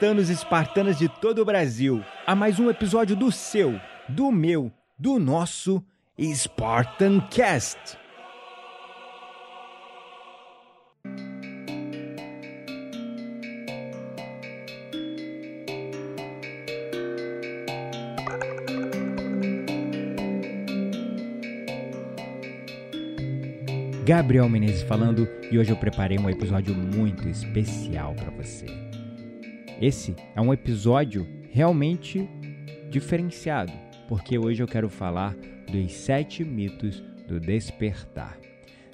Espartanos e espartanas de todo o Brasil, a mais um episódio do seu, do meu, do nosso Spartan Cast. Gabriel Menezes falando e hoje eu preparei um episódio muito especial para você. Esse é um episódio realmente diferenciado, porque hoje eu quero falar dos sete mitos do despertar.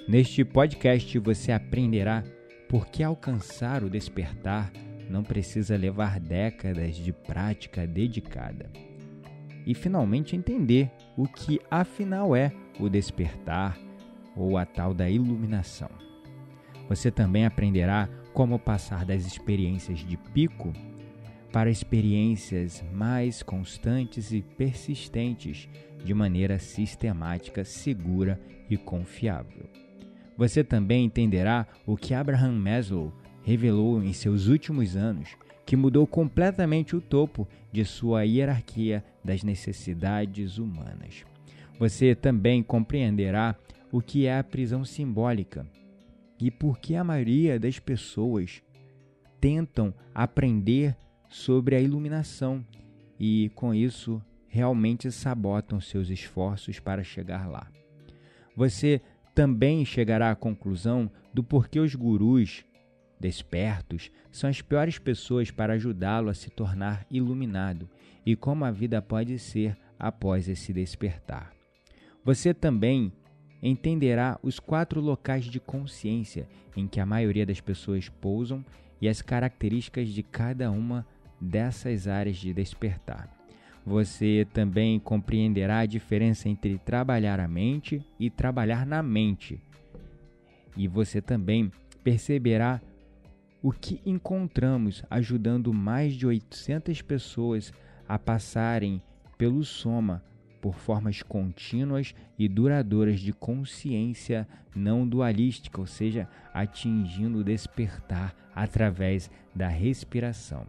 Neste podcast você aprenderá por que alcançar o despertar não precisa levar décadas de prática dedicada. E finalmente entender o que afinal é o despertar ou a tal da iluminação. Você também aprenderá como passar das experiências de pico para experiências mais constantes e persistentes de maneira sistemática, segura e confiável. Você também entenderá o que Abraham Maslow revelou em seus últimos anos, que mudou completamente o topo de sua hierarquia das necessidades humanas. Você também compreenderá o que é a prisão simbólica e por que a maioria das pessoas tentam aprender sobre a iluminação e, com isso, realmente sabotam seus esforços para chegar lá. Você também chegará à conclusão do porquê os gurus despertos são as piores pessoas para ajudá-lo a se tornar iluminado e como a vida pode ser após esse despertar. Você também entenderá os quatro locais de consciência em que a maioria das pessoas pousam e as características de cada uma dessas áreas de despertar. Você também compreenderá a diferença entre trabalhar a mente e trabalhar na mente. E você também perceberá o que encontramos ajudando mais de 800 pessoas a passarem pelo soma por formas contínuas e duradouras de consciência não dualística, ou seja, atingindo o despertar através da respiração.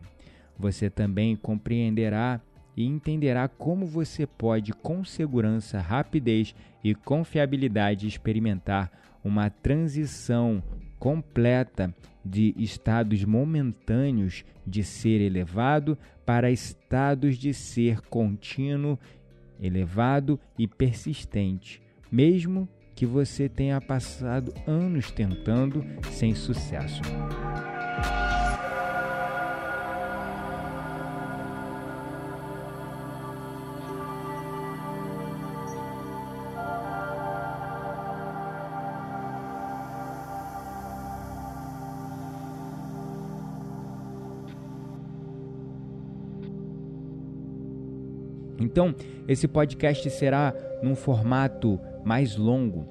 Você também compreenderá e entenderá como você pode, com segurança, rapidez e confiabilidade, experimentar uma transição completa de estados momentâneos de ser elevado para estados de ser contínuo elevado e persistente, mesmo que você tenha passado anos tentando sem sucesso. Então, esse podcast será num formato mais longo,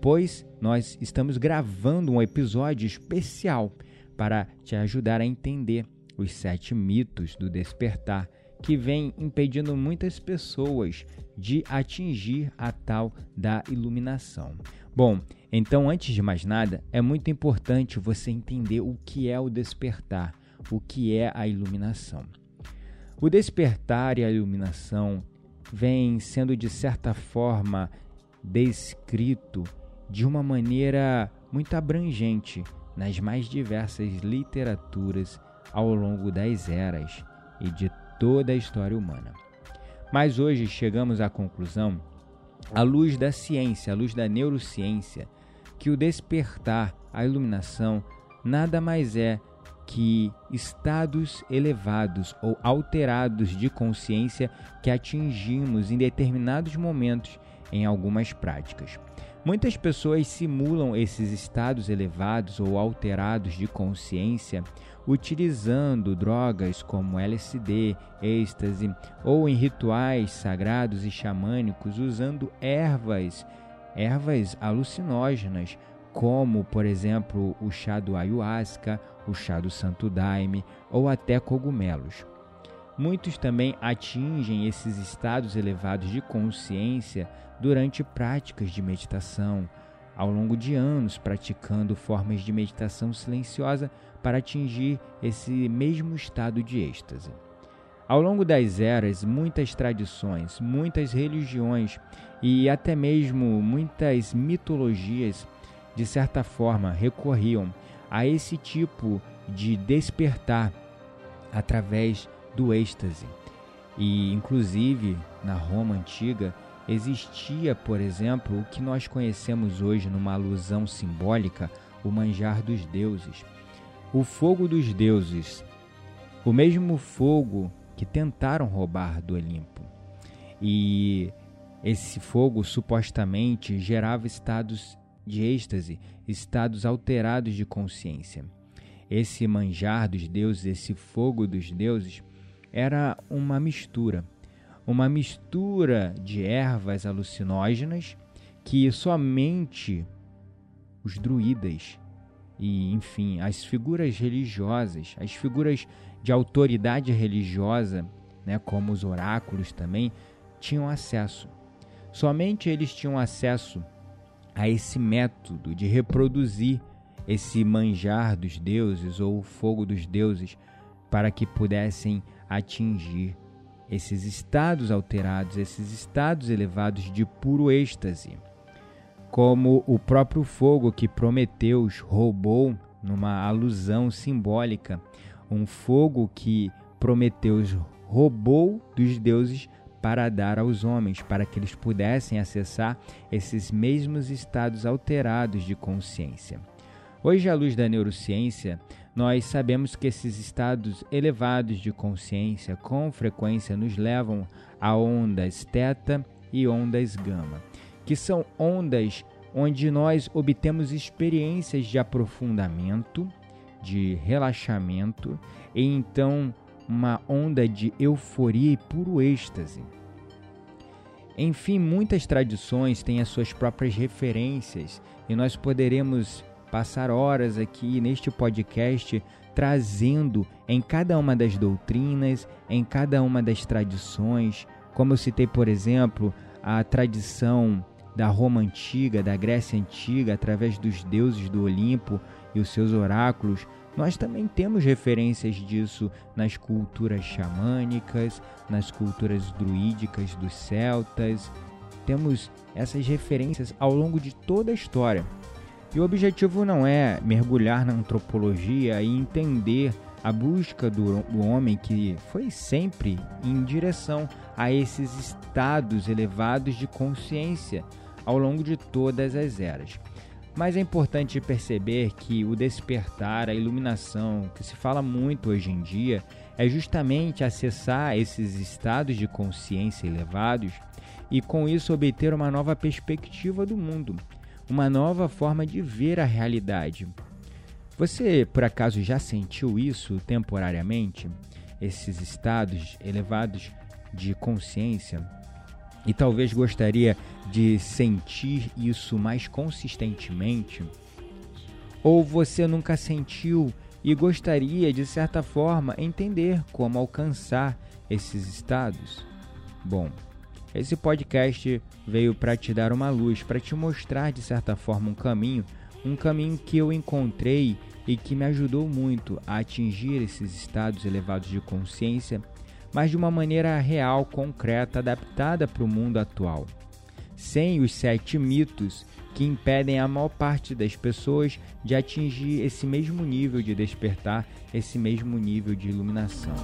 pois nós estamos gravando um episódio especial para te ajudar a entender os sete mitos do despertar que vem impedindo muitas pessoas de atingir a tal da iluminação. Bom, então antes de mais nada, é muito importante você entender o que é o despertar, o que é a iluminação. O despertar e a iluminação vem sendo de certa forma descrito de uma maneira muito abrangente nas mais diversas literaturas ao longo das eras e de toda a história humana. Mas hoje chegamos à conclusão, à luz da ciência, à luz da neurociência, que o despertar, a iluminação, nada mais é que estados elevados ou alterados de consciência que atingimos em determinados momentos em algumas práticas. Muitas pessoas simulam esses estados elevados ou alterados de consciência utilizando drogas como LSD, êxtase ou em rituais sagrados e xamânicos usando ervas, ervas alucinógenas como, por exemplo, o chá do ayahuasca, o chá do santo daime ou até cogumelos. Muitos também atingem esses estados elevados de consciência durante práticas de meditação, ao longo de anos praticando formas de meditação silenciosa para atingir esse mesmo estado de êxtase. Ao longo das eras, muitas tradições, muitas religiões e até mesmo muitas mitologias, de certa forma, recorriam a esse tipo de despertar através do êxtase. E, inclusive, na Roma antiga, existia, por exemplo, o que nós conhecemos hoje numa alusão simbólica, o manjar dos deuses. O fogo dos deuses, o mesmo fogo que tentaram roubar do Olimpo. E esse fogo supostamente gerava estados de êxtase, estados alterados de consciência. Esse manjar dos deuses, esse fogo dos deuses, era uma mistura, uma mistura de ervas alucinógenas que somente os druidas e, enfim, as figuras religiosas, as figuras de autoridade religiosa, né, como os oráculos também, tinham acesso. Somente eles tinham acesso a esse método de reproduzir esse manjar dos deuses ou o fogo dos deuses para que pudessem atingir esses estados alterados, esses estados elevados de puro êxtase, como o próprio fogo que Prometeus roubou numa alusão simbólica, um fogo que Prometeus roubou dos deuses para dar aos homens, para que eles pudessem acessar esses mesmos estados alterados de consciência. Hoje, à luz da neurociência, nós sabemos que esses estados elevados de consciência com frequência nos levam a ondas θ e ondas gama, que são ondas onde nós obtemos experiências de aprofundamento, de relaxamento e então uma onda de euforia e puro êxtase. Enfim, muitas tradições têm as suas próprias referências e nós poderemos passar horas aqui neste podcast trazendo em cada uma das doutrinas, em cada uma das tradições, como eu citei, por exemplo, a tradição da Roma antiga, da Grécia antiga, através dos deuses do Olimpo e os seus oráculos, nós também temos referências disso nas culturas xamânicas, nas culturas druídicas dos celtas. Temos essas referências ao longo de toda a história. E o objetivo não é mergulhar na antropologia e entender a busca do, homem que foi sempre em direção a esses estados elevados de consciência ao longo de todas as eras. Mas é importante perceber que o despertar, a iluminação, que se fala muito hoje em dia, é justamente acessar esses estados de consciência elevados e com isso obter uma nova perspectiva do mundo uma nova forma de ver a realidade. Você, por acaso, já sentiu isso temporariamente? Esses estados elevados de consciência? E talvez gostaria de sentir isso mais consistentemente? Ou você nunca sentiu e gostaria, de certa forma, entender como alcançar esses estados? Bom, esse podcast veio para te dar uma luz, para te mostrar de certa forma um caminho, um caminho que eu encontrei e que me ajudou muito a atingir esses estados elevados de consciência, mas de uma maneira real, concreta, adaptada para o mundo atual. Sem os sete mitos que impedem a maior parte das pessoas de atingir esse mesmo nível de despertar, esse mesmo nível de iluminação.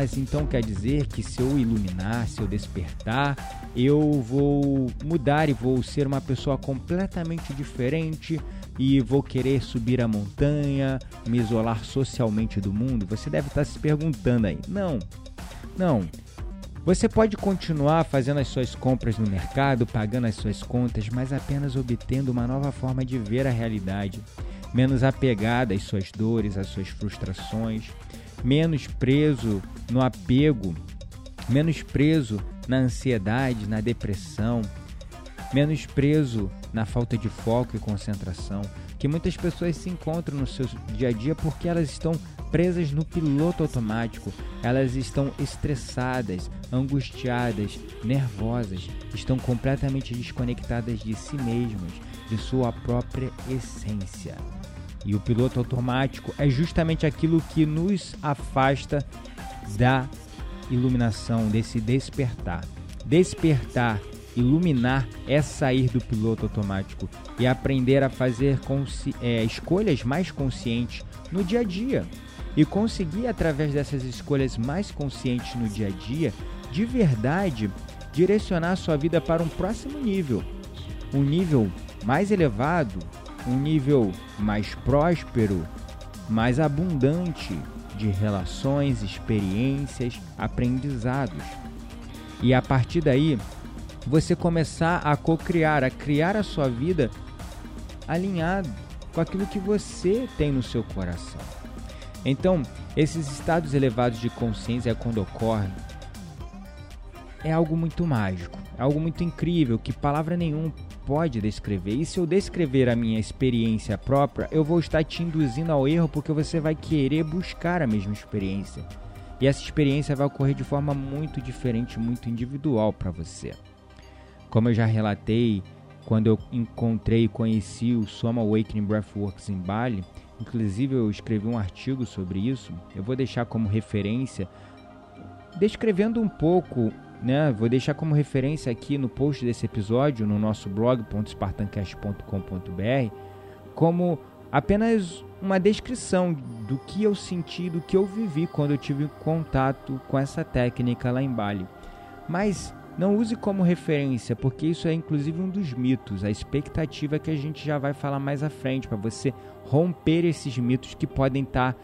Mas então quer dizer que se eu iluminar, se eu despertar, eu vou mudar e vou ser uma pessoa completamente diferente e vou querer subir a montanha, me isolar socialmente do mundo? Você deve estar se perguntando aí. Não, não. Você pode continuar fazendo as suas compras no mercado, pagando as suas contas, mas apenas obtendo uma nova forma de ver a realidade, menos apegada às suas dores, às suas frustrações menos preso no apego, menos preso na ansiedade, na depressão, menos preso na falta de foco e concentração, que muitas pessoas se encontram no seu dia a dia porque elas estão presas no piloto automático, elas estão estressadas, angustiadas, nervosas, estão completamente desconectadas de si mesmas, de sua própria essência. E o piloto automático é justamente aquilo que nos afasta da iluminação, desse despertar. Despertar, iluminar é sair do piloto automático e aprender a fazer é, escolhas mais conscientes no dia a dia. E conseguir, através dessas escolhas mais conscientes no dia a dia, de verdade, direcionar sua vida para um próximo nível. Um nível mais elevado, um nível mais próspero, mais abundante de relações, experiências, aprendizados. E a partir daí, você começar a co-criar, a criar a sua vida alinhado com aquilo que você tem no seu coração. Então, esses estados elevados de consciência, quando ocorrem, é algo muito mágico, é algo muito incrível que palavra nenhuma pode descrever. E se eu descrever a minha experiência própria, eu vou estar te induzindo ao erro porque você vai querer buscar a mesma experiência. E essa experiência vai ocorrer de forma muito diferente, muito individual para você. Como eu já relatei, quando eu encontrei e conheci o Soma Awakening Breathworks em Bali, inclusive eu escrevi um artigo sobre isso, eu vou deixar como referência, descrevendo um pouco né? Vou deixar como referência aqui no post desse episódio, no nosso blog .spartancast.com.br, como apenas uma descrição do que eu senti, do que eu vivi quando eu tive contato com essa técnica lá em Bali. Mas não use como referência, porque isso é inclusive um dos mitos, a expectativa que a gente já vai falar mais à frente, para você romper esses mitos que podem estar tá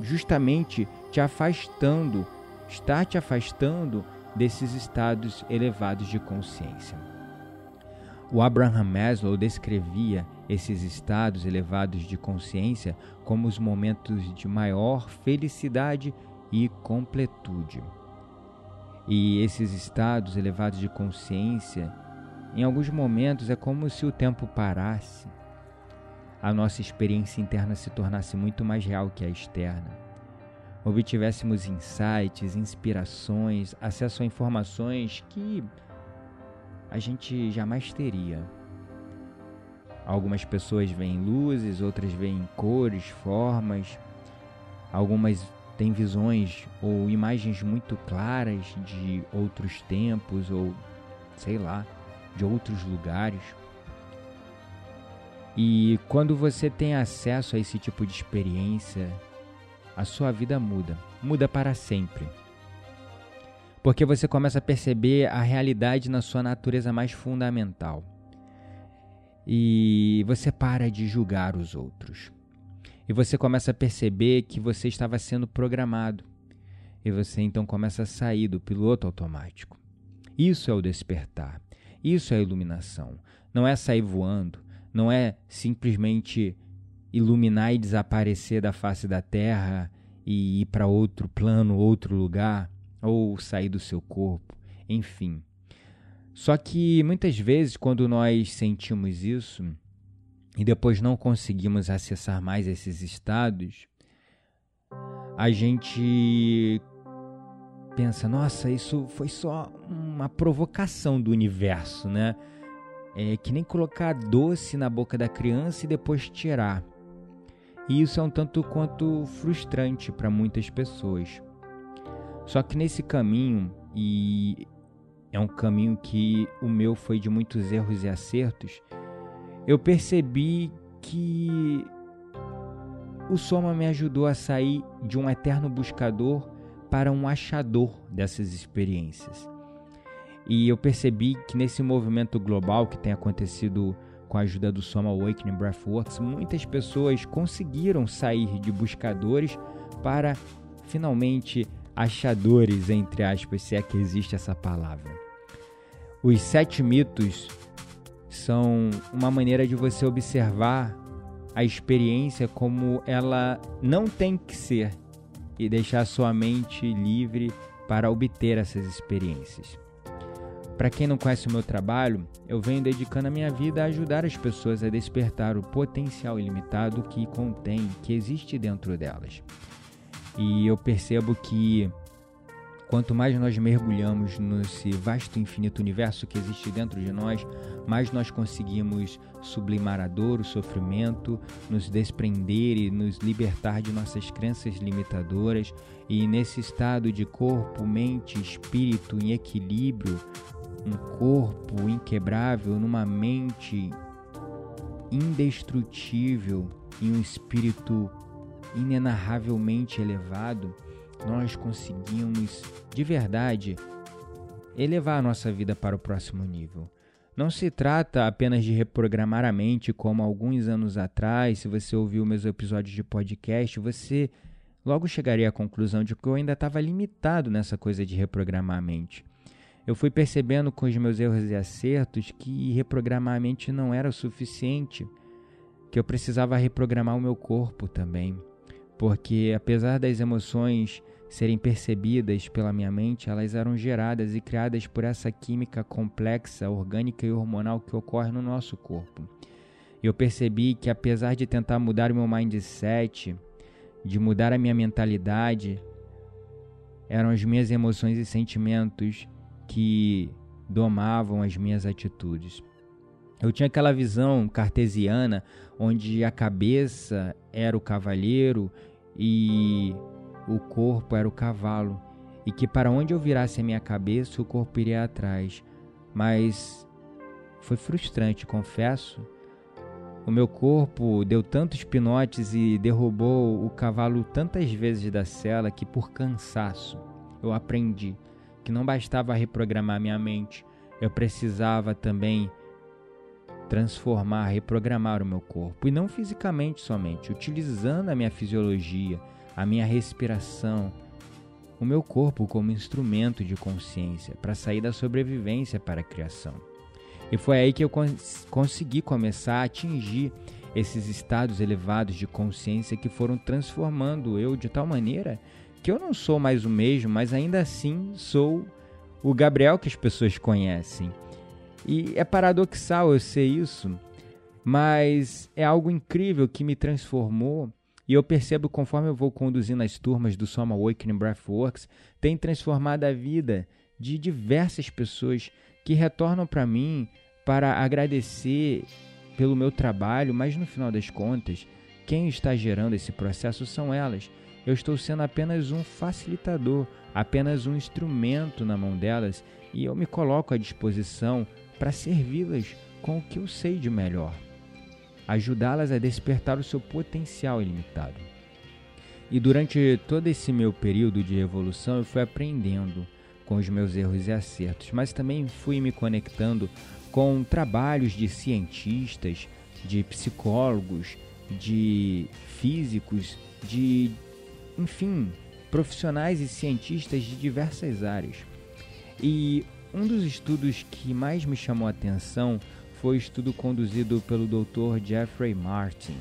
justamente te afastando, estar te afastando desses estados elevados de consciência. O Abraham Maslow descrevia esses estados elevados de consciência como os momentos de maior felicidade e completude. E esses estados elevados de consciência, em alguns momentos, é como se o tempo parasse, a nossa experiência interna se tornasse muito mais real que a externa obtivéssemos insights, inspirações, acesso a informações que a gente jamais teria. Algumas pessoas veem luzes, outras veem cores, formas, algumas têm visões ou imagens muito claras de outros tempos ou sei lá, de outros lugares. E quando você tem acesso a esse tipo de experiência, a sua vida muda, muda para sempre. Porque você começa a perceber a realidade na sua natureza mais fundamental. E você para de julgar os outros. E você começa a perceber que você estava sendo programado. E você então começa a sair do piloto automático. Isso é o despertar. Isso é a iluminação. Não é sair voando. Não é simplesmente iluminar e desaparecer da face da terra e ir para outro plano, outro lugar, ou sair do seu corpo, enfim. Só que muitas vezes, quando nós sentimos isso e depois não conseguimos acessar mais esses estados, a gente pensa: nossa, isso foi só uma provocação do universo, né? É que nem colocar doce na boca da criança e depois tirar. E isso é um tanto quanto frustrante para muitas pessoas. Só que nesse caminho, e é um caminho que o meu foi de muitos erros e acertos, eu percebi que o Soma me ajudou a sair de um eterno buscador para um achador dessas experiências. E eu percebi que nesse movimento global que tem acontecido com a ajuda do Soma Awakening Breathworks, muitas pessoas conseguiram sair de buscadores para finalmente achadores, entre aspas, se é que existe essa palavra. Os sete mitos são uma maneira de você observar a experiência como ela não tem que ser e deixar sua mente livre para obter essas experiências. Para quem não conhece o meu trabalho, eu venho dedicando a minha vida a ajudar as pessoas a despertar o potencial ilimitado que contém, que existe dentro delas. E eu percebo que quanto mais nós mergulhamos nesse vasto infinito universo que existe dentro de nós, mais nós conseguimos sublimar a dor, o sofrimento, nos desprender e nos libertar de nossas crenças limitadoras. E nesse estado de corpo, mente, espírito em equilíbrio, um corpo inquebrável numa mente indestrutível e um espírito inenarravelmente elevado, nós conseguimos de verdade elevar a nossa vida para o próximo nível. Não se trata apenas de reprogramar a mente, como alguns anos atrás, se você ouviu meus episódios de podcast, você logo chegaria à conclusão de que eu ainda estava limitado nessa coisa de reprogramar a mente eu fui percebendo com os meus erros e acertos que reprogramar a mente não era o suficiente, que eu precisava reprogramar o meu corpo também, porque apesar das emoções serem percebidas pela minha mente, elas eram geradas e criadas por essa química complexa, orgânica e hormonal que ocorre no nosso corpo. Eu percebi que apesar de tentar mudar o meu mindset, de mudar a minha mentalidade, eram as minhas emoções e sentimentos que domavam as minhas atitudes. Eu tinha aquela visão cartesiana onde a cabeça era o cavaleiro e o corpo era o cavalo, e que para onde eu virasse a minha cabeça, o corpo iria atrás. Mas foi frustrante, confesso. O meu corpo deu tantos pinotes e derrubou o cavalo tantas vezes da cela que, por cansaço, eu aprendi que não bastava reprogramar minha mente, eu precisava também transformar, reprogramar o meu corpo. E não fisicamente somente, utilizando a minha fisiologia, a minha respiração, o meu corpo como instrumento de consciência para sair da sobrevivência para a criação. E foi aí que eu cons consegui começar a atingir esses estados elevados de consciência que foram transformando eu de tal maneira que eu não sou mais o mesmo, mas ainda assim sou o Gabriel que as pessoas conhecem. E é paradoxal eu sei isso, mas é algo incrível que me transformou e eu percebo conforme eu vou conduzindo as turmas do Soma Awakening Breathworks, tem transformado a vida de diversas pessoas que retornam para mim para agradecer pelo meu trabalho, mas no final das contas, quem está gerando esse processo são elas. Eu estou sendo apenas um facilitador, apenas um instrumento na mão delas e eu me coloco à disposição para servi-las com o que eu sei de melhor, ajudá-las a despertar o seu potencial ilimitado. E durante todo esse meu período de evolução eu fui aprendendo com os meus erros e acertos, mas também fui me conectando com trabalhos de cientistas, de psicólogos, de físicos, de enfim, profissionais e cientistas de diversas áreas. E um dos estudos que mais me chamou a atenção foi o estudo conduzido pelo Dr. Jeffrey Martin,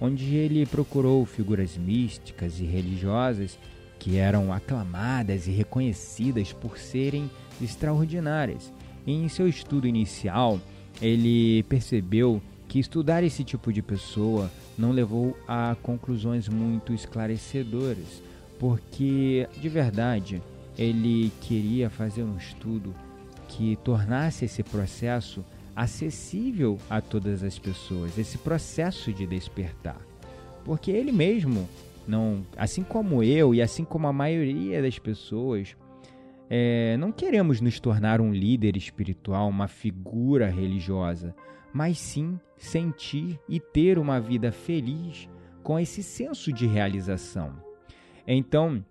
onde ele procurou figuras místicas e religiosas que eram aclamadas e reconhecidas por serem extraordinárias. E em seu estudo inicial, ele percebeu que estudar esse tipo de pessoa não levou a conclusões muito esclarecedoras, porque de verdade ele queria fazer um estudo que tornasse esse processo acessível a todas as pessoas, esse processo de despertar. Porque ele mesmo não, assim como eu e assim como a maioria das pessoas, é, não queremos nos tornar um líder espiritual, uma figura religiosa mas sim sentir e ter uma vida feliz com esse senso de realização. Então,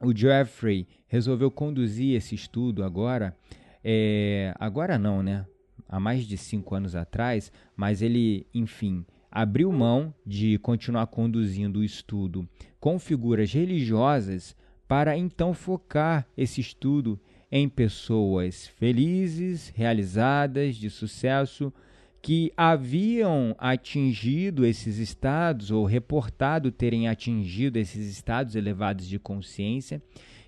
o Jeffrey resolveu conduzir esse estudo agora, é, agora não, né? Há mais de cinco anos atrás, mas ele, enfim, abriu mão de continuar conduzindo o estudo com figuras religiosas para então focar esse estudo em pessoas felizes, realizadas, de sucesso, que haviam atingido esses estados ou reportado terem atingido esses estados elevados de consciência.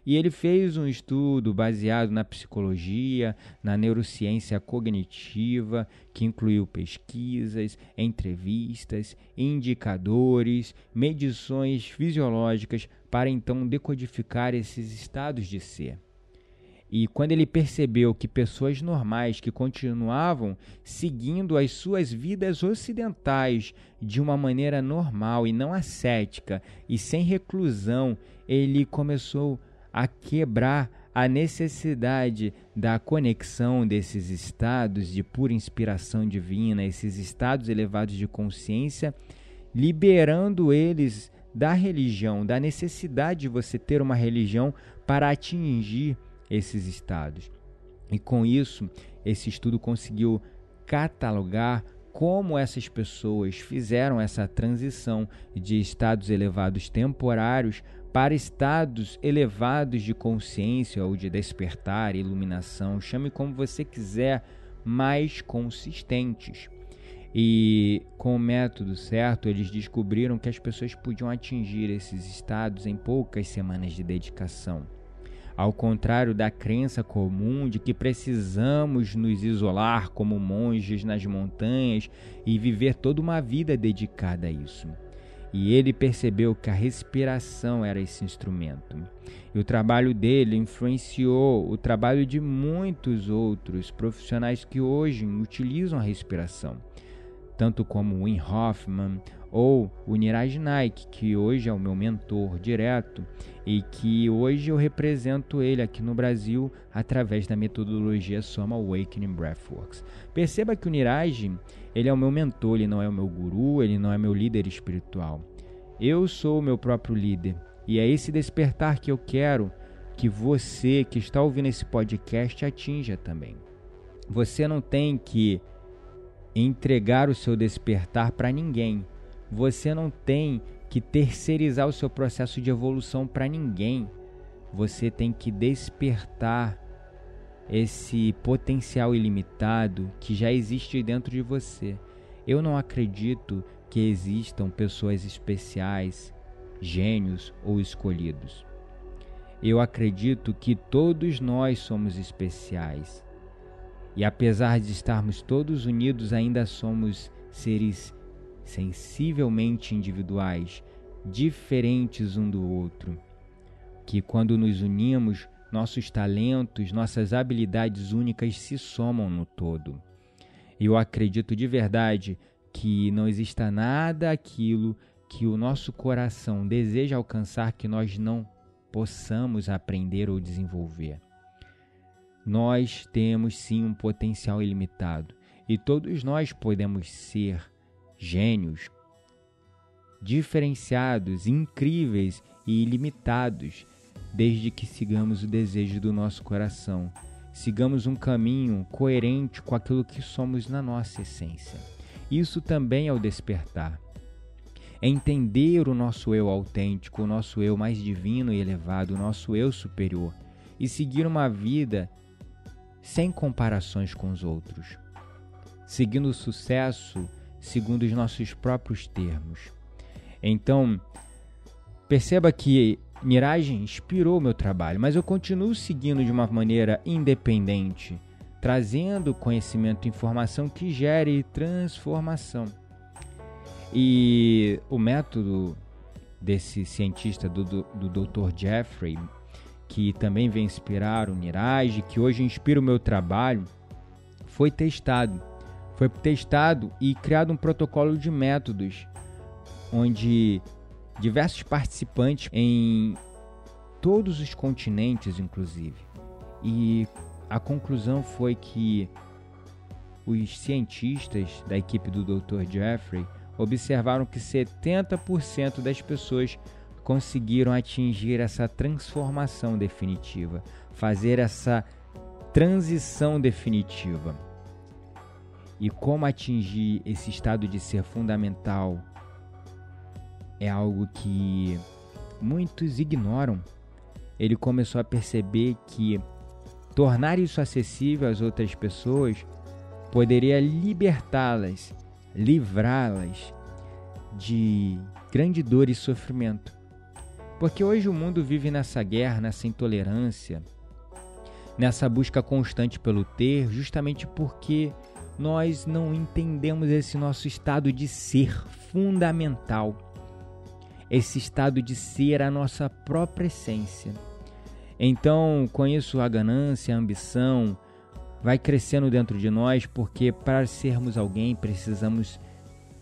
E ele fez um estudo baseado na psicologia, na neurociência cognitiva, que incluiu pesquisas, entrevistas, indicadores, medições fisiológicas para então decodificar esses estados de ser. E quando ele percebeu que pessoas normais que continuavam seguindo as suas vidas ocidentais de uma maneira normal e não ascética e sem reclusão, ele começou a quebrar a necessidade da conexão desses estados de pura inspiração divina, esses estados elevados de consciência, liberando eles da religião, da necessidade de você ter uma religião para atingir esses estados. E com isso, esse estudo conseguiu catalogar como essas pessoas fizeram essa transição de estados elevados temporários para estados elevados de consciência ou de despertar, iluminação, chame como você quiser, mais consistentes. E com o método certo, eles descobriram que as pessoas podiam atingir esses estados em poucas semanas de dedicação. Ao contrário da crença comum de que precisamos nos isolar como monges nas montanhas e viver toda uma vida dedicada a isso. E ele percebeu que a respiração era esse instrumento. E o trabalho dele influenciou o trabalho de muitos outros profissionais que hoje utilizam a respiração, tanto como Wim Hoffman, ou o Niraj Naik, que hoje é o meu mentor direto e que hoje eu represento ele aqui no Brasil através da metodologia Soma Awakening Breathworks. Perceba que o Niraj, ele é o meu mentor, ele não é o meu guru, ele não é meu líder espiritual. Eu sou o meu próprio líder e é esse despertar que eu quero que você que está ouvindo esse podcast atinja também. Você não tem que entregar o seu despertar para ninguém você não tem que terceirizar o seu processo de evolução para ninguém. Você tem que despertar esse potencial ilimitado que já existe dentro de você. Eu não acredito que existam pessoas especiais, gênios ou escolhidos. Eu acredito que todos nós somos especiais. E apesar de estarmos todos unidos, ainda somos seres sensivelmente individuais, diferentes um do outro, que quando nos unimos, nossos talentos, nossas habilidades únicas se somam no todo. Eu acredito de verdade que não exista nada aquilo que o nosso coração deseja alcançar que nós não possamos aprender ou desenvolver. Nós temos sim um potencial ilimitado e todos nós podemos ser gênios, diferenciados, incríveis e ilimitados, desde que sigamos o desejo do nosso coração. Sigamos um caminho coerente com aquilo que somos na nossa essência. Isso também é o despertar. É entender o nosso eu autêntico, o nosso eu mais divino e elevado, o nosso eu superior e seguir uma vida sem comparações com os outros, seguindo o sucesso segundo os nossos próprios termos. Então, perceba que Miragem inspirou meu trabalho, mas eu continuo seguindo de uma maneira independente, trazendo conhecimento e informação que gere transformação. E o método desse cientista, do, do, do Dr. Jeffrey, que também vem inspirar o Niraj, que hoje inspira o meu trabalho, foi testado foi testado e criado um protocolo de métodos onde diversos participantes em todos os continentes, inclusive. E a conclusão foi que os cientistas da equipe do Dr. Jeffrey observaram que 70% das pessoas conseguiram atingir essa transformação definitiva, fazer essa transição definitiva. E como atingir esse estado de ser fundamental é algo que muitos ignoram. Ele começou a perceber que tornar isso acessível às outras pessoas poderia libertá-las, livrá-las de grande dor e sofrimento. Porque hoje o mundo vive nessa guerra, nessa intolerância, nessa busca constante pelo ter, justamente porque nós não entendemos esse nosso estado de ser fundamental, esse estado de ser a nossa própria essência. Então, com isso, a ganância, a ambição vai crescendo dentro de nós, porque para sermos alguém precisamos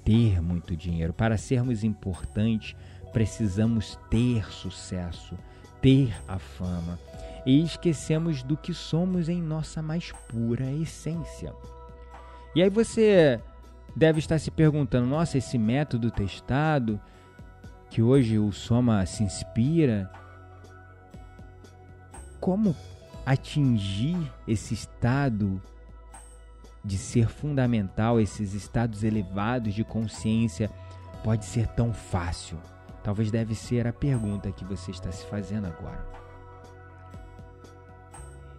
ter muito dinheiro, para sermos importantes precisamos ter sucesso, ter a fama. E esquecemos do que somos em nossa mais pura essência. E aí você deve estar se perguntando: nossa, esse método testado, que hoje o Soma se inspira, como atingir esse estado de ser fundamental, esses estados elevados de consciência, pode ser tão fácil? Talvez deve ser a pergunta que você está se fazendo agora.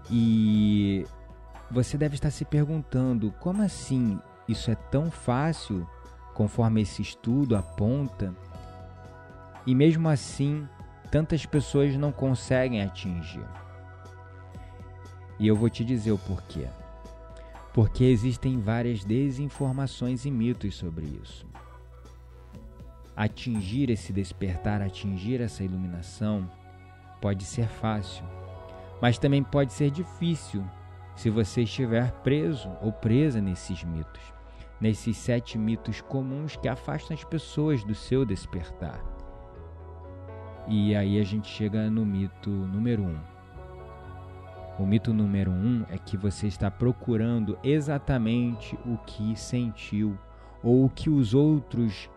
E você deve estar se perguntando: como assim isso é tão fácil, conforme esse estudo aponta, e mesmo assim tantas pessoas não conseguem atingir? E eu vou te dizer o porquê. Porque existem várias desinformações e mitos sobre isso atingir esse despertar, atingir essa iluminação, pode ser fácil, mas também pode ser difícil se você estiver preso ou presa nesses mitos, nesses sete mitos comuns que afastam as pessoas do seu despertar. E aí a gente chega no mito número um. O mito número um é que você está procurando exatamente o que sentiu ou o que os outros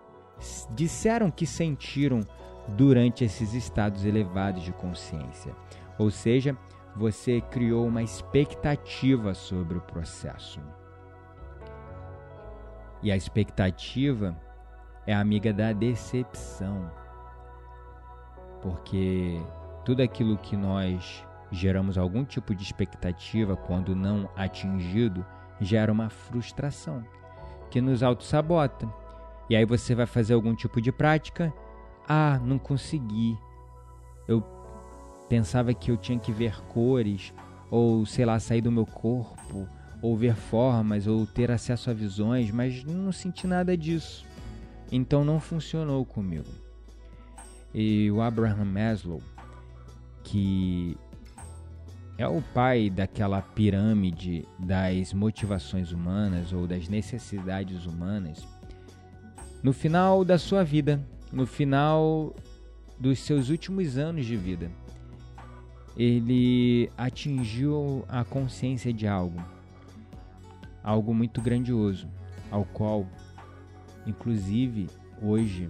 disseram que sentiram durante esses estados elevados de consciência. Ou seja, você criou uma expectativa sobre o processo. E a expectativa é amiga da decepção. Porque tudo aquilo que nós geramos algum tipo de expectativa quando não atingido gera uma frustração que nos auto-sabota e aí você vai fazer algum tipo de prática. Ah, não consegui. Eu pensava que eu tinha que ver cores, ou sei lá, sair do meu corpo, ou ver formas, ou ter acesso a visões, mas não senti nada disso. Então não funcionou comigo. E o Abraham Maslow, que é o pai daquela pirâmide das motivações humanas ou das necessidades humanas, no final da sua vida, no final dos seus últimos anos de vida, ele atingiu a consciência de algo, algo muito grandioso, ao qual, inclusive, hoje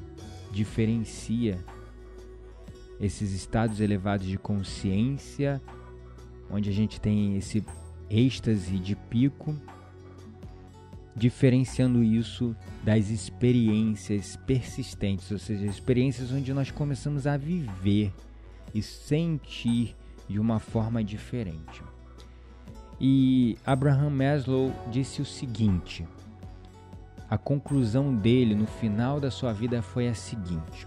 diferencia esses estados elevados de consciência, onde a gente tem esse êxtase de pico diferenciando isso das experiências persistentes, ou seja, experiências onde nós começamos a viver e sentir de uma forma diferente. E Abraham Maslow disse o seguinte: a conclusão dele no final da sua vida foi a seguinte: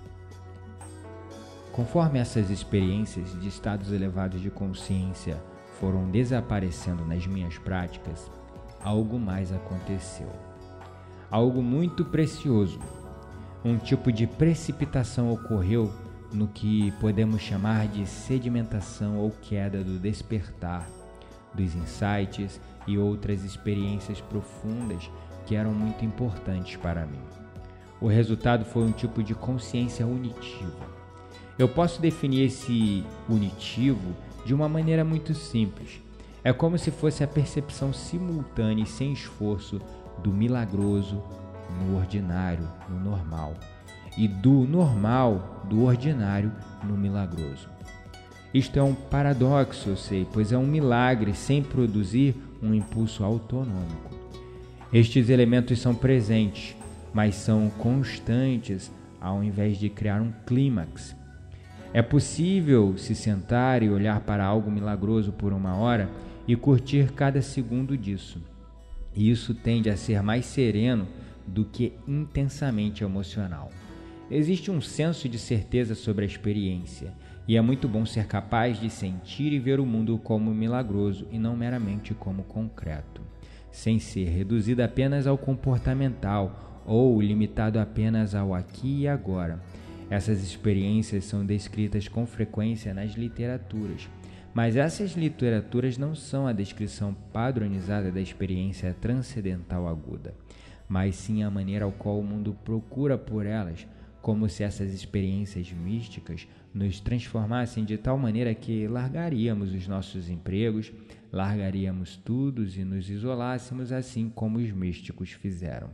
conforme essas experiências de estados elevados de consciência foram desaparecendo nas minhas práticas, algo mais aconteceu. Algo muito precioso. Um tipo de precipitação ocorreu no que podemos chamar de sedimentação ou queda do despertar, dos insights e outras experiências profundas que eram muito importantes para mim. O resultado foi um tipo de consciência unitiva. Eu posso definir esse unitivo de uma maneira muito simples é como se fosse a percepção simultânea e sem esforço do milagroso no ordinário, no normal. E do normal, do ordinário, no milagroso. Isto é um paradoxo, eu sei, pois é um milagre sem produzir um impulso autonômico. Estes elementos são presentes, mas são constantes ao invés de criar um clímax. É possível se sentar e olhar para algo milagroso por uma hora e curtir cada segundo disso. E isso tende a ser mais sereno do que intensamente emocional. Existe um senso de certeza sobre a experiência, e é muito bom ser capaz de sentir e ver o mundo como milagroso e não meramente como concreto, sem ser reduzido apenas ao comportamental ou limitado apenas ao aqui e agora. Essas experiências são descritas com frequência nas literaturas, mas essas literaturas não são a descrição padronizada da experiência transcendental aguda, mas sim a maneira ao qual o mundo procura por elas como se essas experiências místicas nos transformassem de tal maneira que largaríamos os nossos empregos, largaríamos tudo e nos isolássemos assim como os místicos fizeram.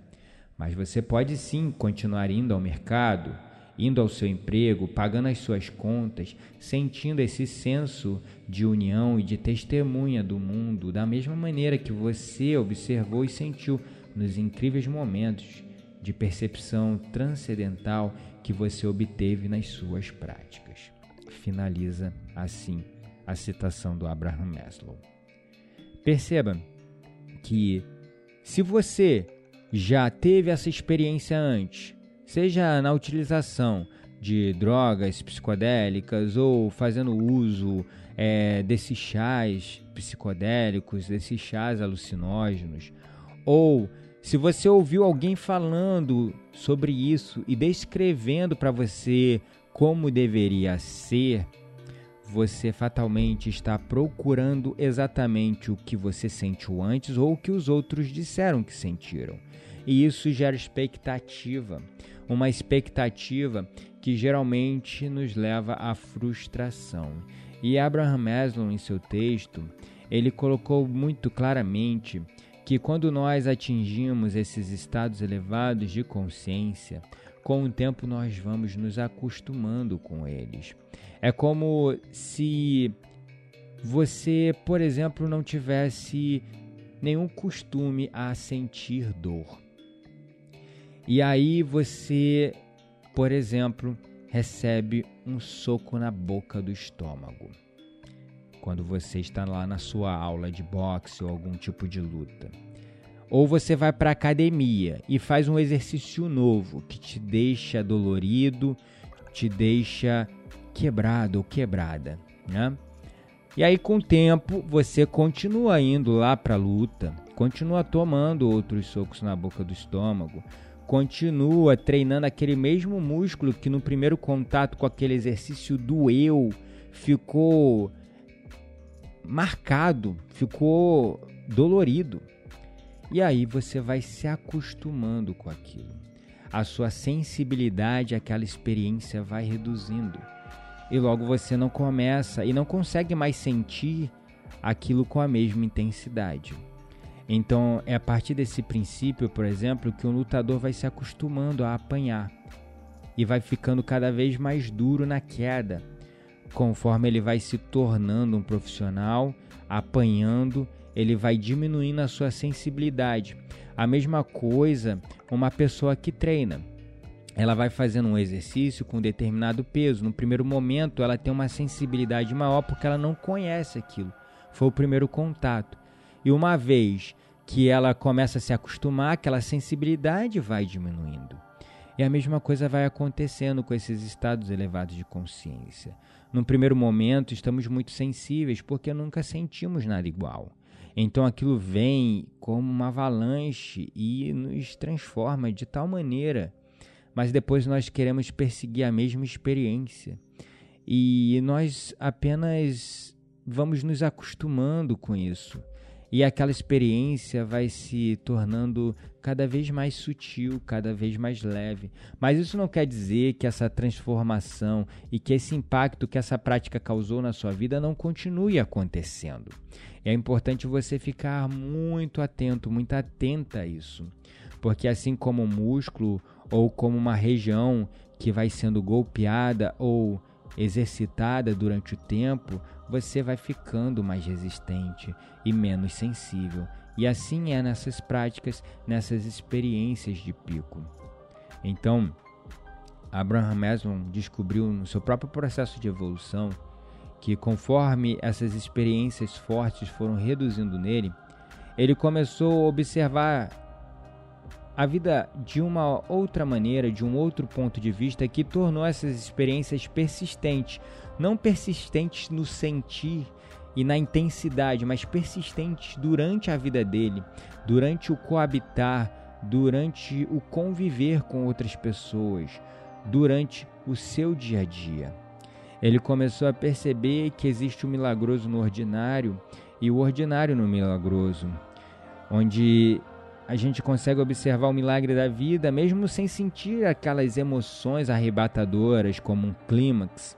Mas você pode sim continuar indo ao mercado, indo ao seu emprego, pagando as suas contas, sentindo esse senso de união e de testemunha do mundo, da mesma maneira que você observou e sentiu nos incríveis momentos de percepção transcendental que você obteve nas suas práticas. Finaliza assim a citação do Abraham Maslow. Perceba que se você já teve essa experiência antes, seja na utilização de drogas psicodélicas ou fazendo uso é, desses chás psicodélicos, desses chás alucinógenos, ou se você ouviu alguém falando sobre isso e descrevendo para você como deveria ser, você fatalmente está procurando exatamente o que você sentiu antes ou o que os outros disseram que sentiram. E isso gera expectativa, uma expectativa que geralmente nos leva à frustração. E Abraham Maslow, em seu texto, ele colocou muito claramente que quando nós atingimos esses estados elevados de consciência, com o tempo nós vamos nos acostumando com eles. É como se você, por exemplo, não tivesse nenhum costume a sentir dor. E aí você, por exemplo, recebe um soco na boca do estômago quando você está lá na sua aula de boxe ou algum tipo de luta. Ou você vai para academia e faz um exercício novo que te deixa dolorido, te deixa quebrado ou quebrada, né? E aí com o tempo você continua indo lá para a luta, continua tomando outros socos na boca do estômago, continua treinando aquele mesmo músculo que no primeiro contato com aquele exercício doeu, ficou marcado, ficou dolorido. E aí você vai se acostumando com aquilo. A sua sensibilidade àquela experiência vai reduzindo. E logo você não começa e não consegue mais sentir aquilo com a mesma intensidade. Então, é a partir desse princípio, por exemplo, que um lutador vai se acostumando a apanhar e vai ficando cada vez mais duro na queda conforme ele vai se tornando um profissional, apanhando, ele vai diminuindo a sua sensibilidade. A mesma coisa uma pessoa que treina. Ela vai fazendo um exercício com determinado peso. No primeiro momento, ela tem uma sensibilidade maior porque ela não conhece aquilo. Foi o primeiro contato. E uma vez que ela começa a se acostumar, aquela sensibilidade vai diminuindo. E a mesma coisa vai acontecendo com esses estados elevados de consciência. Num primeiro momento, estamos muito sensíveis porque nunca sentimos nada igual. Então aquilo vem como uma avalanche e nos transforma de tal maneira. Mas depois nós queremos perseguir a mesma experiência. E nós apenas vamos nos acostumando com isso e aquela experiência vai se tornando cada vez mais sutil, cada vez mais leve. Mas isso não quer dizer que essa transformação e que esse impacto que essa prática causou na sua vida não continue acontecendo. É importante você ficar muito atento, muito atenta a isso. Porque assim como um músculo ou como uma região que vai sendo golpeada ou exercitada durante o tempo, você vai ficando mais resistente e menos sensível. E assim é nessas práticas, nessas experiências de pico. Então, Abraham Maslow descobriu no seu próprio processo de evolução que conforme essas experiências fortes foram reduzindo nele, ele começou a observar a vida de uma outra maneira, de um outro ponto de vista que tornou essas experiências persistentes, não persistentes no sentir e na intensidade, mas persistentes durante a vida dele, durante o coabitar, durante o conviver com outras pessoas, durante o seu dia a dia. Ele começou a perceber que existe o milagroso no ordinário e o ordinário no milagroso, onde a gente consegue observar o milagre da vida mesmo sem sentir aquelas emoções arrebatadoras como um clímax,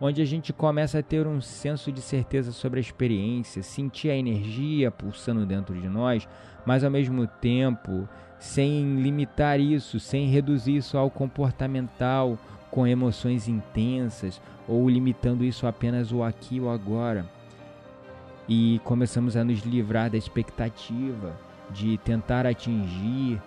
onde a gente começa a ter um senso de certeza sobre a experiência, sentir a energia pulsando dentro de nós, mas ao mesmo tempo sem limitar isso, sem reduzir isso ao comportamental, com emoções intensas ou limitando isso apenas o aqui ou agora. E começamos a nos livrar da expectativa de tentar atingir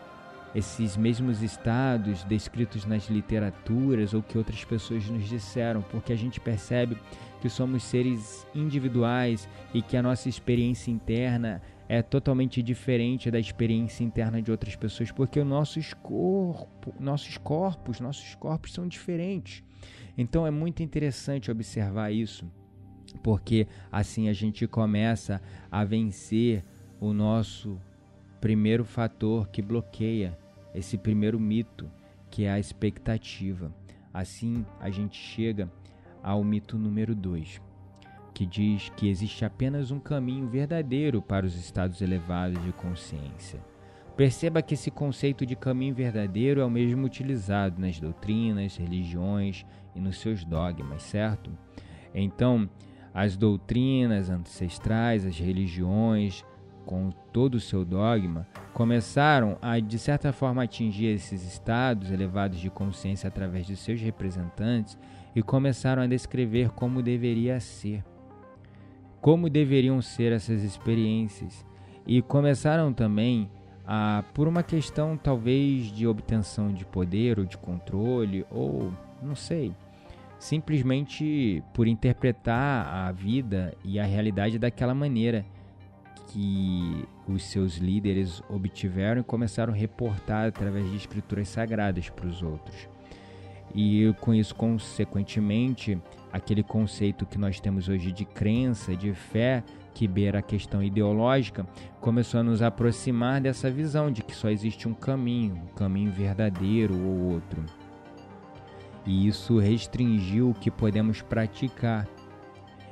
esses mesmos estados descritos nas literaturas ou que outras pessoas nos disseram, porque a gente percebe que somos seres individuais e que a nossa experiência interna é totalmente diferente da experiência interna de outras pessoas, porque nossos, corpo, nossos corpos, nossos corpos são diferentes. Então é muito interessante observar isso, porque assim a gente começa a vencer o nosso primeiro fator que bloqueia esse primeiro mito, que é a expectativa. Assim a gente chega ao mito número 2 que diz que existe apenas um caminho verdadeiro para os estados elevados de consciência. Perceba que esse conceito de caminho verdadeiro é o mesmo utilizado nas doutrinas, religiões e nos seus dogmas, certo? Então, as doutrinas ancestrais, as religiões, com todo o seu dogma, começaram a, de certa forma, atingir esses estados elevados de consciência através de seus representantes e começaram a descrever como deveria ser como deveriam ser essas experiências. E começaram também a, por uma questão talvez de obtenção de poder ou de controle ou não sei, simplesmente por interpretar a vida e a realidade daquela maneira que os seus líderes obtiveram e começaram a reportar através de escrituras sagradas para os outros. E com isso, consequentemente, aquele conceito que nós temos hoje de crença, de fé, que beira a questão ideológica, começou a nos aproximar dessa visão de que só existe um caminho, um caminho verdadeiro ou outro. E isso restringiu o que podemos praticar.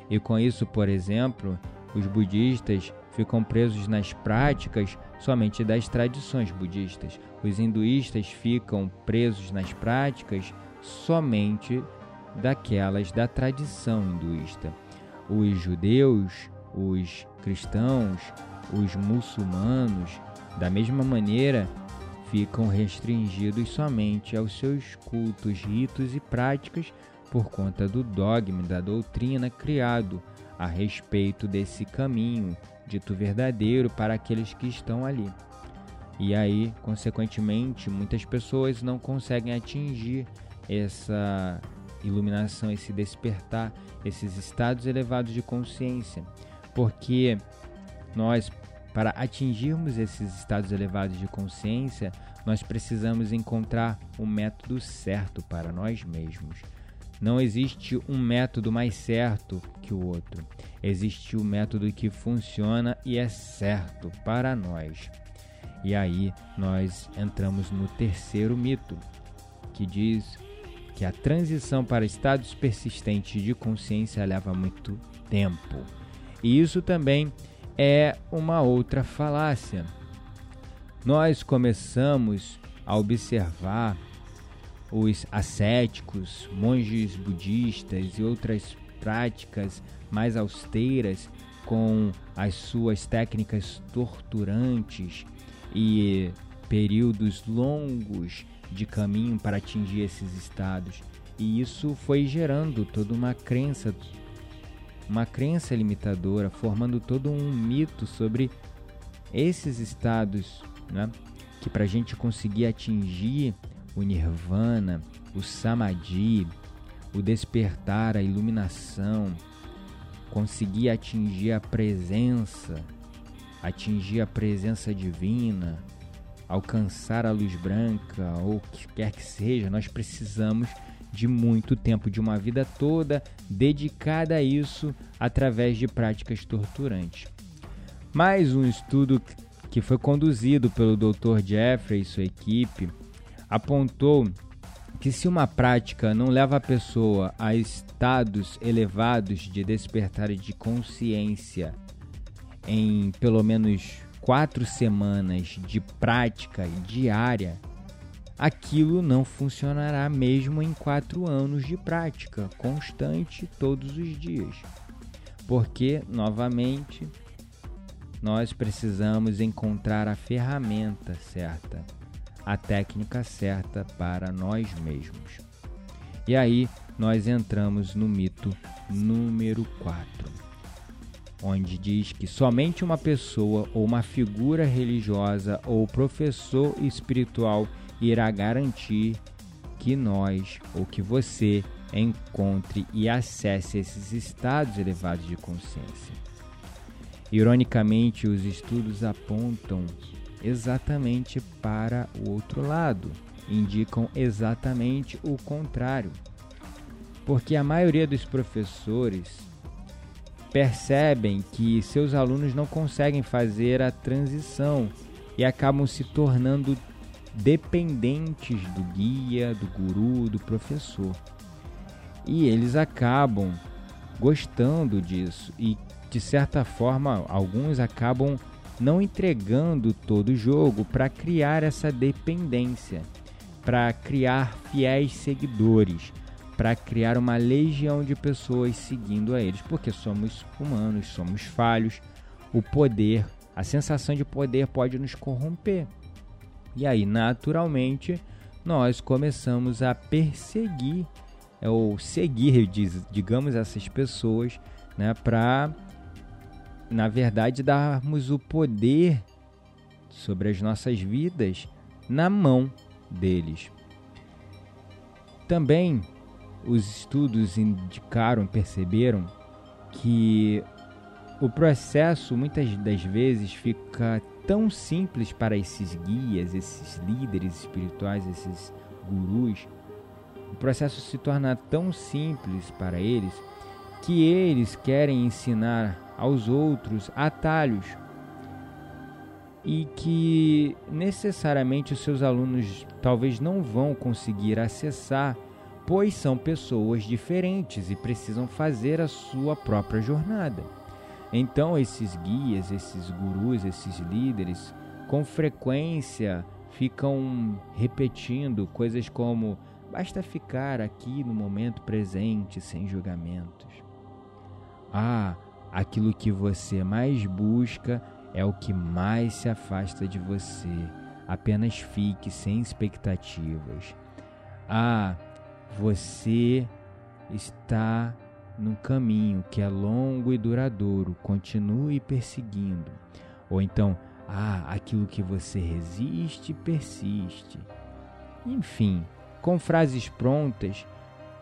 E com isso, por exemplo, os budistas ficam presos nas práticas somente das tradições budistas. Os hinduístas ficam presos nas práticas somente daquelas da tradição hinduísta. Os judeus, os cristãos, os muçulmanos, da mesma maneira, ficam restringidos somente aos seus cultos, ritos e práticas por conta do dogma da doutrina criado a respeito desse caminho dito verdadeiro para aqueles que estão ali. E aí, consequentemente, muitas pessoas não conseguem atingir essa iluminação, esse despertar, esses estados elevados de consciência, porque nós, para atingirmos esses estados elevados de consciência, nós precisamos encontrar o método certo para nós mesmos. Não existe um método mais certo que o outro. Existe o um método que funciona e é certo para nós. E aí nós entramos no terceiro mito, que diz que a transição para estados persistentes de consciência leva muito tempo. E isso também é uma outra falácia. Nós começamos a observar os ascéticos, monges budistas e outras práticas mais austeras com as suas técnicas torturantes e períodos longos de caminho para atingir esses estados. E isso foi gerando toda uma crença, uma crença limitadora, formando todo um mito sobre esses estados, né? que para a gente conseguir atingir o nirvana, o samadhi, o despertar, a iluminação, conseguir atingir a presença, atingir a presença divina, alcançar a luz branca ou o que quer que seja, nós precisamos de muito tempo, de uma vida toda dedicada a isso através de práticas torturantes. Mais um estudo que foi conduzido pelo Dr. Jeffrey e sua equipe apontou que se uma prática não leva a pessoa a estados elevados de despertar de consciência em pelo menos quatro semanas de prática diária, aquilo não funcionará mesmo em quatro anos de prática constante todos os dias. Porque, novamente, nós precisamos encontrar a ferramenta certa, a técnica certa para nós mesmos. E aí nós entramos no mito número 4 onde diz que somente uma pessoa ou uma figura religiosa ou professor espiritual irá garantir que nós ou que você encontre e acesse esses estados elevados de consciência. Ironicamente, os estudos apontam exatamente para o outro lado, indicam exatamente o contrário. Porque a maioria dos professores percebem que seus alunos não conseguem fazer a transição e acabam se tornando dependentes do guia, do guru, do professor. E eles acabam gostando disso e de certa forma alguns acabam não entregando todo o jogo para criar essa dependência, para criar fiéis seguidores para criar uma legião de pessoas seguindo a eles, porque somos humanos, somos falhos. O poder, a sensação de poder pode nos corromper. E aí, naturalmente, nós começamos a perseguir é, ou seguir, digamos, essas pessoas, né, para, na verdade, darmos o poder sobre as nossas vidas na mão deles. Também os estudos indicaram, perceberam que o processo muitas das vezes fica tão simples para esses guias, esses líderes espirituais, esses gurus. O processo se torna tão simples para eles que eles querem ensinar aos outros atalhos e que necessariamente os seus alunos talvez não vão conseguir acessar pois são pessoas diferentes e precisam fazer a sua própria jornada. Então, esses guias, esses gurus, esses líderes, com frequência ficam repetindo coisas como: basta ficar aqui no momento presente sem julgamentos. Ah, aquilo que você mais busca é o que mais se afasta de você. Apenas fique sem expectativas. Ah, você está num caminho que é longo e duradouro, continue perseguindo. Ou então, ah, aquilo que você resiste, persiste. Enfim, com frases prontas,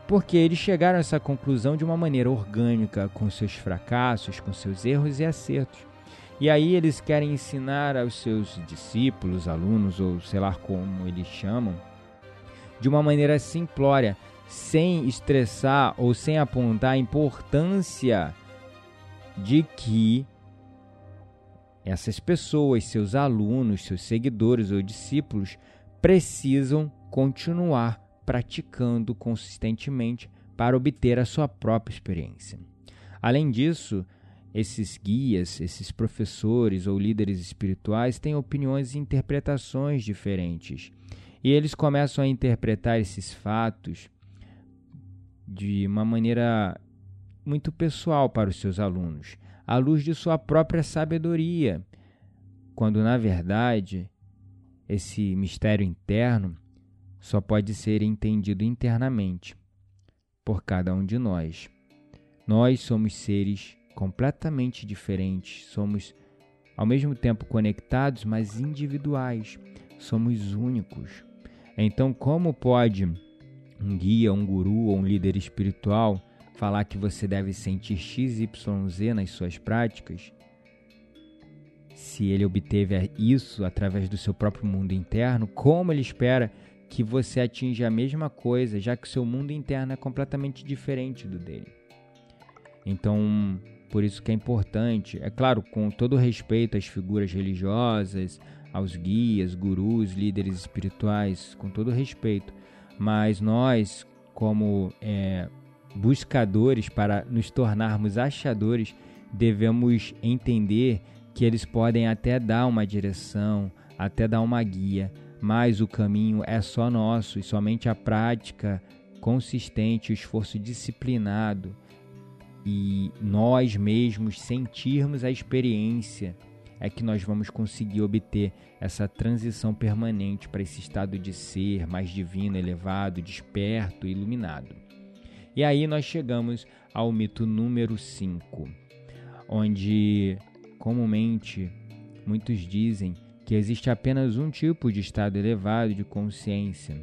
porque eles chegaram a essa conclusão de uma maneira orgânica, com seus fracassos, com seus erros e acertos. E aí eles querem ensinar aos seus discípulos, alunos, ou sei lá como eles chamam, de uma maneira simplória, sem estressar ou sem apontar a importância de que essas pessoas, seus alunos, seus seguidores ou discípulos, precisam continuar praticando consistentemente para obter a sua própria experiência. Além disso, esses guias, esses professores ou líderes espirituais têm opiniões e interpretações diferentes e eles começam a interpretar esses fatos de uma maneira muito pessoal para os seus alunos, à luz de sua própria sabedoria, quando na verdade esse mistério interno só pode ser entendido internamente por cada um de nós. Nós somos seres completamente diferentes, somos ao mesmo tempo conectados, mas individuais, somos únicos. Então, como pode um guia, um guru ou um líder espiritual falar que você deve sentir XYZ nas suas práticas? Se ele obteve isso através do seu próprio mundo interno, como ele espera que você atinja a mesma coisa, já que seu mundo interno é completamente diferente do dele? Então, por isso que é importante, é claro, com todo respeito às figuras religiosas, aos guias, gurus, líderes espirituais, com todo respeito, mas nós, como é, buscadores para nos tornarmos achadores, devemos entender que eles podem até dar uma direção, até dar uma guia, mas o caminho é só nosso e somente a prática consistente, o esforço disciplinado e nós mesmos sentirmos a experiência é que nós vamos conseguir obter essa transição permanente para esse estado de ser mais divino, elevado, desperto iluminado. E aí nós chegamos ao mito número 5, onde comumente muitos dizem que existe apenas um tipo de estado elevado de consciência.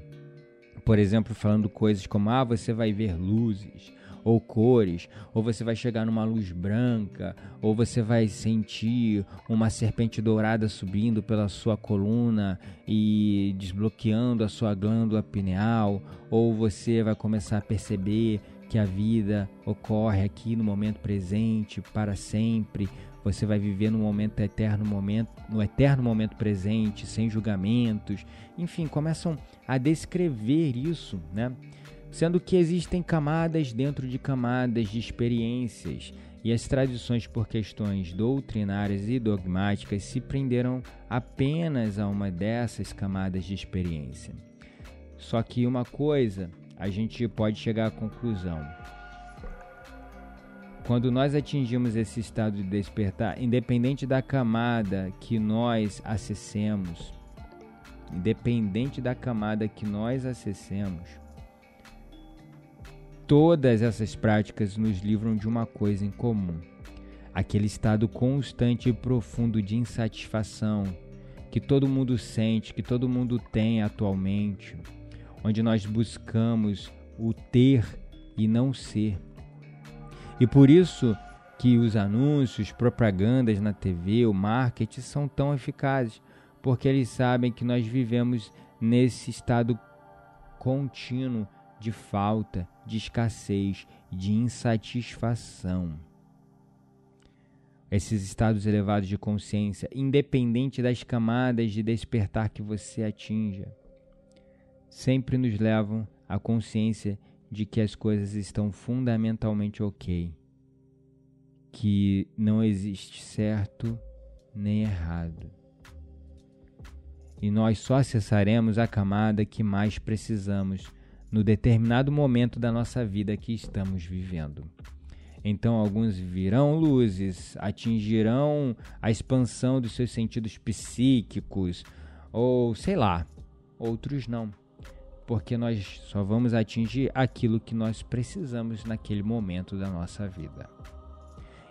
Por exemplo, falando coisas como: ah, você vai ver luzes, ou cores, ou você vai chegar numa luz branca, ou você vai sentir uma serpente dourada subindo pela sua coluna e desbloqueando a sua glândula pineal, ou você vai começar a perceber que a vida ocorre aqui no momento presente para sempre. Você vai viver no momento eterno, momento, no eterno momento presente, sem julgamentos. Enfim, começam a descrever isso, né? sendo que existem camadas dentro de camadas de experiências, e as tradições, por questões doutrinárias e dogmáticas, se prenderam apenas a uma dessas camadas de experiência. Só que uma coisa a gente pode chegar à conclusão. Quando nós atingimos esse estado de despertar, independente da camada que nós acessemos, independente da camada que nós acessemos, Todas essas práticas nos livram de uma coisa em comum: aquele estado constante e profundo de insatisfação que todo mundo sente, que todo mundo tem atualmente, onde nós buscamos o ter e não ser. E por isso que os anúncios, propagandas na TV, o marketing são tão eficazes, porque eles sabem que nós vivemos nesse estado contínuo de falta, de escassez, de insatisfação. Esses estados elevados de consciência, independente das camadas de despertar que você atinja, sempre nos levam à consciência de que as coisas estão fundamentalmente ok, que não existe certo nem errado. E nós só acessaremos a camada que mais precisamos no determinado momento da nossa vida que estamos vivendo. Então, alguns virão luzes, atingirão a expansão dos seus sentidos psíquicos, ou sei lá, outros não, porque nós só vamos atingir aquilo que nós precisamos naquele momento da nossa vida.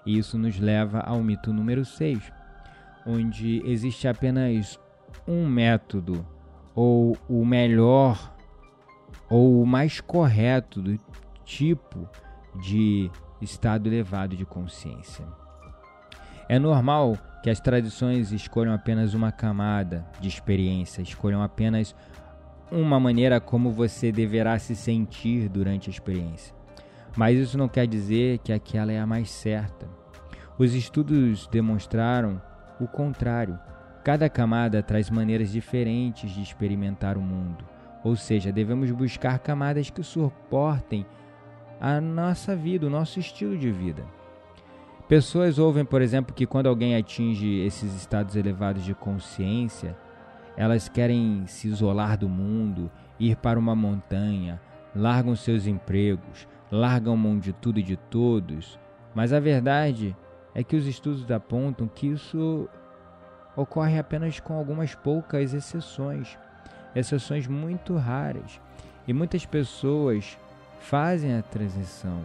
E isso nos leva ao mito número 6, onde existe apenas um método, ou o melhor ou o mais correto do tipo de estado elevado de consciência. É normal que as tradições escolham apenas uma camada de experiência, escolham apenas uma maneira como você deverá se sentir durante a experiência. Mas isso não quer dizer que aquela é a mais certa. Os estudos demonstraram o contrário. Cada camada traz maneiras diferentes de experimentar o mundo. Ou seja, devemos buscar camadas que suportem a nossa vida, o nosso estilo de vida. Pessoas ouvem, por exemplo, que quando alguém atinge esses estados elevados de consciência, elas querem se isolar do mundo, ir para uma montanha, largam seus empregos, largam mão de tudo e de todos. Mas a verdade é que os estudos apontam que isso ocorre apenas com algumas poucas exceções, exceções muito raras. E muitas pessoas fazem a transição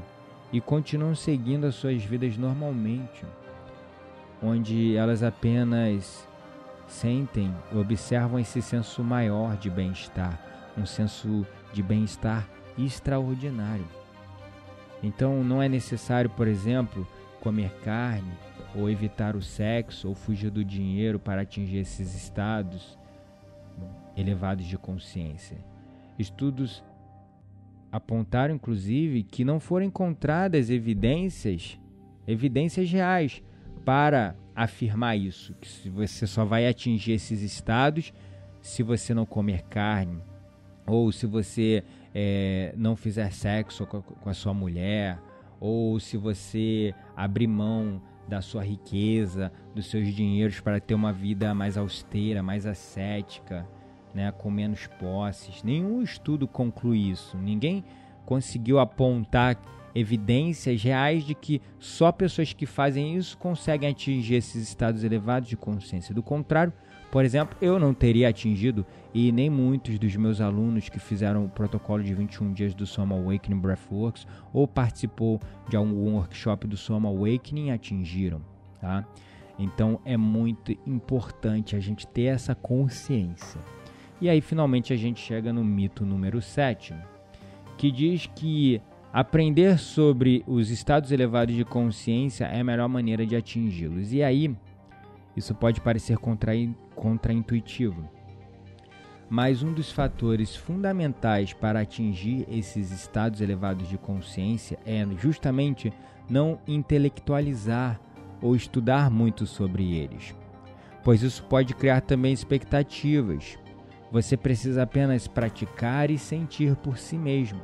e continuam seguindo as suas vidas normalmente, onde elas apenas sentem, observam esse senso maior de bem-estar, um senso de bem-estar extraordinário. Então não é necessário, por exemplo, comer carne ou evitar o sexo ou fugir do dinheiro para atingir esses estados elevados de consciência. Estudos apontaram inclusive que não foram encontradas evidências, evidências reais para afirmar isso, que você só vai atingir esses estados se você não comer carne ou se você é, não fizer sexo com a sua mulher ou se você abrir mão da sua riqueza, dos seus dinheiros para ter uma vida mais austera, mais ascética, né, com menos posses. Nenhum estudo conclui isso. Ninguém conseguiu apontar evidências reais de que só pessoas que fazem isso conseguem atingir esses estados elevados de consciência. Do contrário, por exemplo, eu não teria atingido e nem muitos dos meus alunos que fizeram o protocolo de 21 dias do Soma Awakening Breathworks ou participou de algum workshop do Soma Awakening atingiram, tá? Então é muito importante a gente ter essa consciência. E aí finalmente a gente chega no mito número 7, que diz que aprender sobre os estados elevados de consciência é a melhor maneira de atingi-los. E aí isso pode parecer contraintuitivo. Mas um dos fatores fundamentais para atingir esses estados elevados de consciência é justamente não intelectualizar ou estudar muito sobre eles, pois isso pode criar também expectativas você precisa apenas praticar e sentir por si mesmo.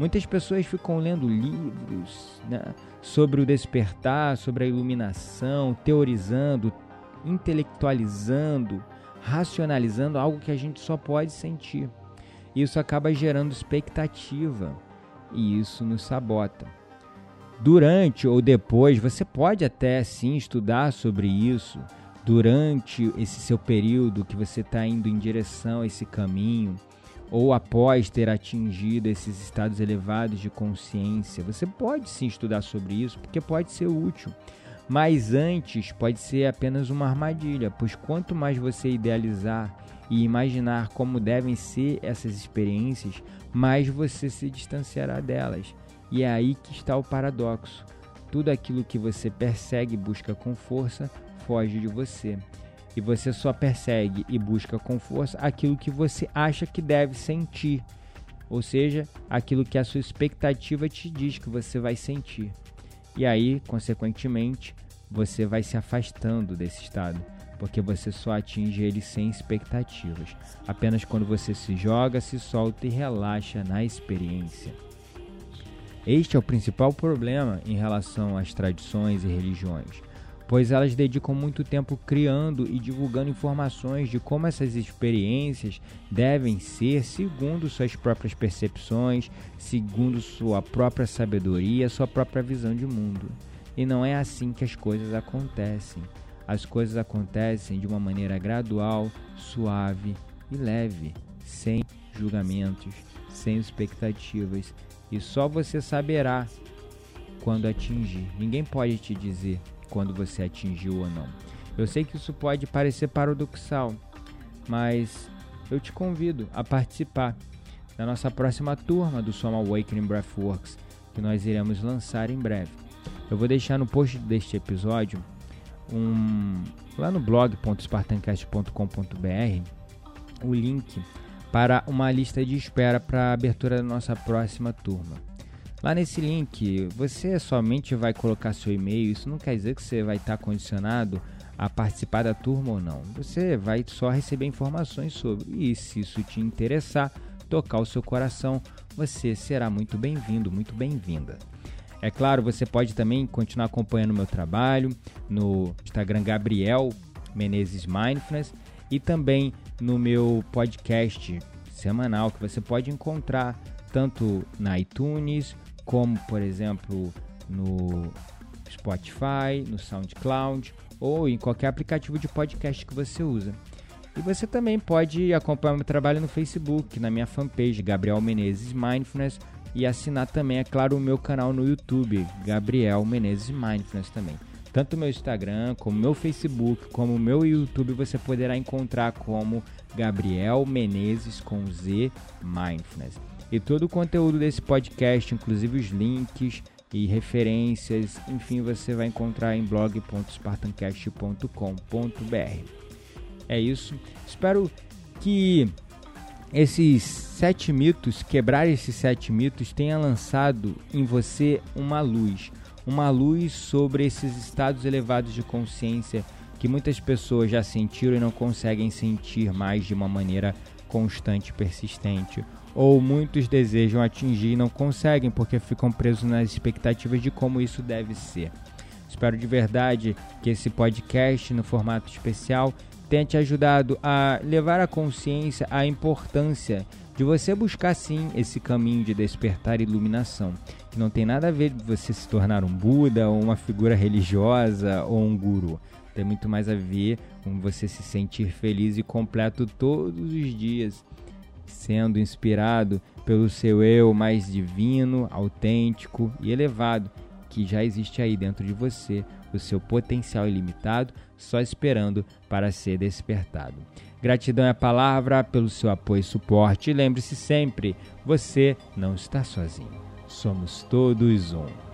Muitas pessoas ficam lendo livros né, sobre o despertar, sobre a iluminação, teorizando, intelectualizando, racionalizando algo que a gente só pode sentir. Isso acaba gerando expectativa e isso nos sabota. Durante ou depois, você pode até sim estudar sobre isso, durante esse seu período que você está indo em direção a esse caminho, ou após ter atingido esses estados elevados de consciência, você pode sim estudar sobre isso, porque pode ser útil. Mas antes pode ser apenas uma armadilha, pois quanto mais você idealizar e imaginar como devem ser essas experiências, mais você se distanciará delas. E é aí que está o paradoxo. Tudo aquilo que você persegue e busca com força foge de você. E você só persegue e busca com força aquilo que você acha que deve sentir. Ou seja, aquilo que a sua expectativa te diz que você vai sentir. E aí, consequentemente, você vai se afastando desse estado, porque você só atinge ele sem expectativas, apenas quando você se joga, se solta e relaxa na experiência. Este é o principal problema em relação às tradições e religiões pois elas dedicam muito tempo criando e divulgando informações de como essas experiências devem ser segundo suas próprias percepções, segundo sua própria sabedoria, sua própria visão de mundo. E não é assim que as coisas acontecem. As coisas acontecem de uma maneira gradual, suave e leve, sem julgamentos, sem expectativas, e só você saberá quando atingir. Ninguém pode te dizer quando você atingiu ou não. Eu sei que isso pode parecer paradoxal, mas eu te convido a participar da nossa próxima turma do Soma Awakening Breathworks, que nós iremos lançar em breve. Eu vou deixar no post deste episódio um lá no blog.spartancast.com.br o link para uma lista de espera para a abertura da nossa próxima turma. Lá nesse link, você somente vai colocar seu e-mail. Isso não quer dizer que você vai estar condicionado a participar da turma ou não. Você vai só receber informações sobre. E se isso te interessar, tocar o seu coração, você será muito bem-vindo, muito bem-vinda. É claro, você pode também continuar acompanhando o meu trabalho no Instagram Gabriel Menezes Mindfulness e também no meu podcast semanal que você pode encontrar tanto na iTunes como por exemplo no Spotify, no SoundCloud ou em qualquer aplicativo de podcast que você usa. E você também pode acompanhar meu trabalho no Facebook, na minha fanpage Gabriel Menezes Mindfulness e assinar também, é claro, o meu canal no YouTube, Gabriel Menezes Mindfulness também. Tanto o meu Instagram, como o meu Facebook, como o meu YouTube você poderá encontrar como Gabriel Menezes com Z Mindfulness. E todo o conteúdo desse podcast, inclusive os links e referências, enfim, você vai encontrar em blog.spartancast.com.br. É isso. Espero que esses sete mitos, quebrar esses sete mitos, tenha lançado em você uma luz. Uma luz sobre esses estados elevados de consciência que muitas pessoas já sentiram e não conseguem sentir mais de uma maneira constante e persistente. Ou muitos desejam atingir e não conseguem porque ficam presos nas expectativas de como isso deve ser. Espero de verdade que esse podcast, no formato especial, tenha te ajudado a levar a consciência a importância de você buscar sim esse caminho de despertar iluminação, que não tem nada a ver de você se tornar um Buda ou uma figura religiosa ou um guru. Tem muito mais a ver com você se sentir feliz e completo todos os dias, sendo inspirado pelo seu eu mais divino, autêntico e elevado que já existe aí dentro de você, o seu potencial ilimitado, só esperando para ser despertado. Gratidão é a palavra pelo seu apoio e suporte. Lembre-se sempre, você não está sozinho. Somos todos um.